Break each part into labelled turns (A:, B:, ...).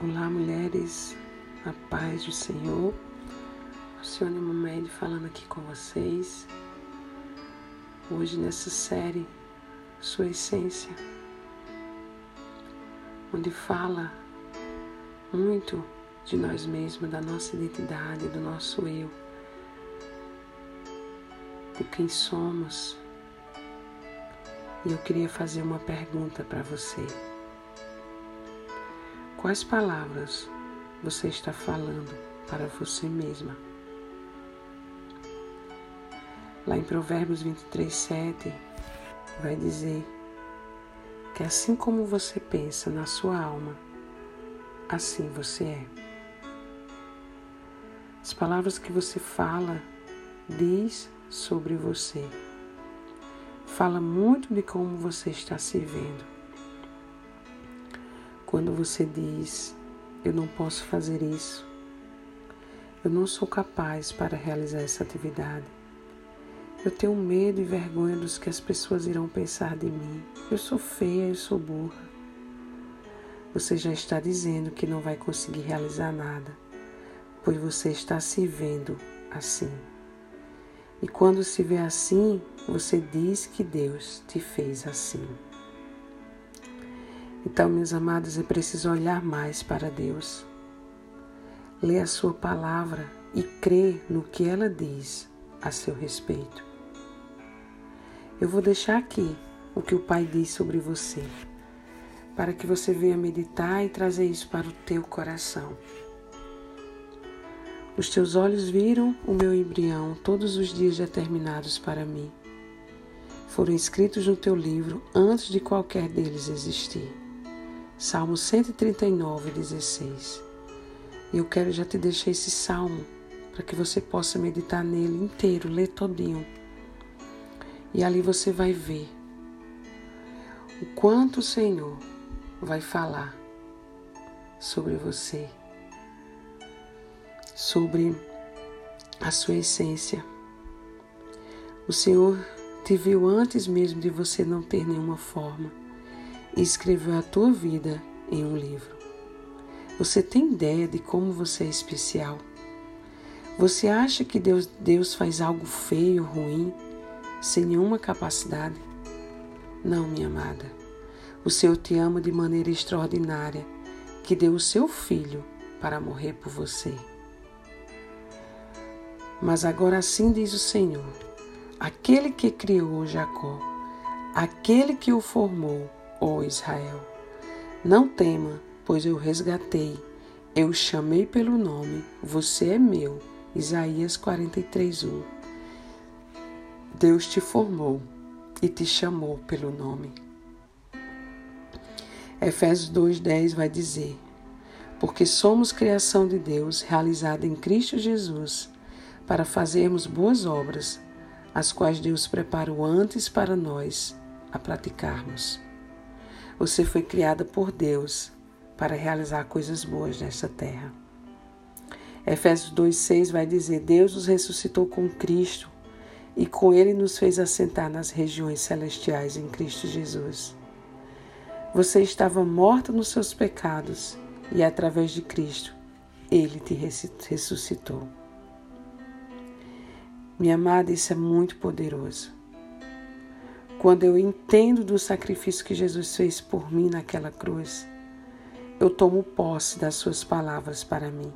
A: Olá, mulheres, a paz do Senhor. Alcione Mamed falando aqui com vocês. Hoje nessa série, Sua Essência, onde fala muito de nós mesmos, da nossa identidade, do nosso eu, de quem somos. E eu queria fazer uma pergunta para você. Quais palavras você está falando para você mesma? Lá em Provérbios 23, 7, vai dizer que assim como você pensa na sua alma, assim você é. As palavras que você fala diz sobre você. Fala muito de como você está se vendo. Quando você diz, eu não posso fazer isso, eu não sou capaz para realizar essa atividade, eu tenho medo e vergonha dos que as pessoas irão pensar de mim, eu sou feia, eu sou burra. Você já está dizendo que não vai conseguir realizar nada, pois você está se vendo assim. E quando se vê assim, você diz que Deus te fez assim. Então, meus amados, é preciso olhar mais para Deus, ler a Sua palavra e crer no que ela diz a seu respeito. Eu vou deixar aqui o que o Pai diz sobre você, para que você venha meditar e trazer isso para o teu coração. Os teus olhos viram o meu embrião todos os dias determinados para mim. Foram escritos no teu livro antes de qualquer deles existir. Salmo 139, 16. E eu quero já te deixar esse salmo para que você possa meditar nele inteiro, ler todinho. E ali você vai ver o quanto o Senhor vai falar sobre você, sobre a sua essência. O Senhor te viu antes mesmo de você não ter nenhuma forma e escreveu a tua vida em um livro. Você tem ideia de como você é especial? Você acha que Deus, Deus faz algo feio, ruim, sem nenhuma capacidade? Não, minha amada. O Senhor te ama de maneira extraordinária, que deu o seu filho para morrer por você. Mas agora assim diz o Senhor: aquele que criou Jacó, aquele que o formou, ó Israel. Não tema, pois eu resgatei, eu chamei pelo nome, você é meu. Isaías 43, 1. Deus te formou e te chamou pelo nome. Efésios 2,10 vai dizer: Porque somos criação de Deus, realizada em Cristo Jesus, para fazermos boas obras, as quais Deus preparou antes para nós a praticarmos. Você foi criada por Deus para realizar coisas boas nesta terra. Efésios 2,6 vai dizer: Deus nos ressuscitou com Cristo e com Ele nos fez assentar nas regiões celestiais em Cristo Jesus. Você estava morto nos seus pecados e através de Cristo Ele te ressuscitou. Minha amada, isso é muito poderoso. Quando eu entendo do sacrifício que Jesus fez por mim naquela cruz, eu tomo posse das suas palavras para mim.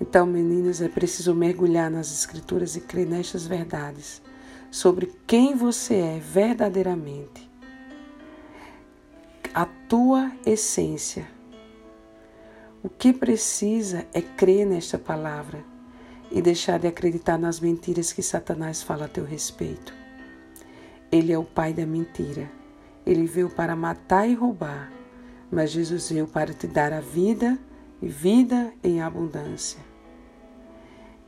A: Então, meninas, é preciso mergulhar nas Escrituras e crer nestas verdades sobre quem você é verdadeiramente, a tua essência. O que precisa é crer nesta palavra e deixar de acreditar nas mentiras que Satanás fala a teu respeito. Ele é o pai da mentira. Ele veio para matar e roubar, mas Jesus veio para te dar a vida e vida em abundância.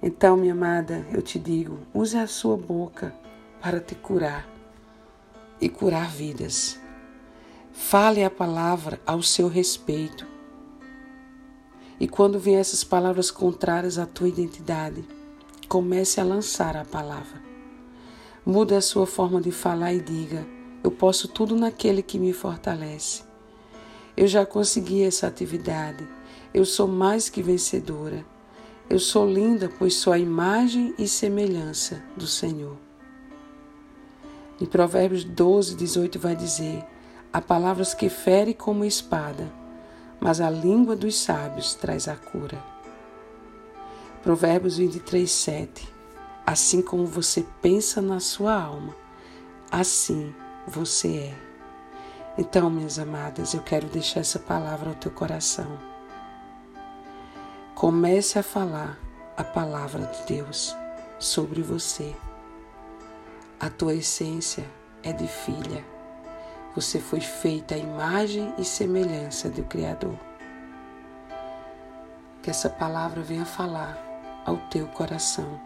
A: Então, minha amada, eu te digo, use a sua boca para te curar e curar vidas. Fale a palavra ao seu respeito. E quando vier essas palavras contrárias à tua identidade, comece a lançar a palavra. Mude a sua forma de falar e diga: Eu posso tudo naquele que me fortalece. Eu já consegui essa atividade. Eu sou mais que vencedora. Eu sou linda, pois sou a imagem e semelhança do Senhor. Em Provérbios 12, 18 vai dizer: Há palavras que ferem como espada, mas a língua dos sábios traz a cura. Provérbios 23, 7 Assim como você pensa na sua alma, assim você é. Então, minhas amadas, eu quero deixar essa palavra ao teu coração. Comece a falar a palavra de Deus sobre você. A tua essência é de filha. Você foi feita à imagem e semelhança do Criador. Que essa palavra venha falar ao teu coração.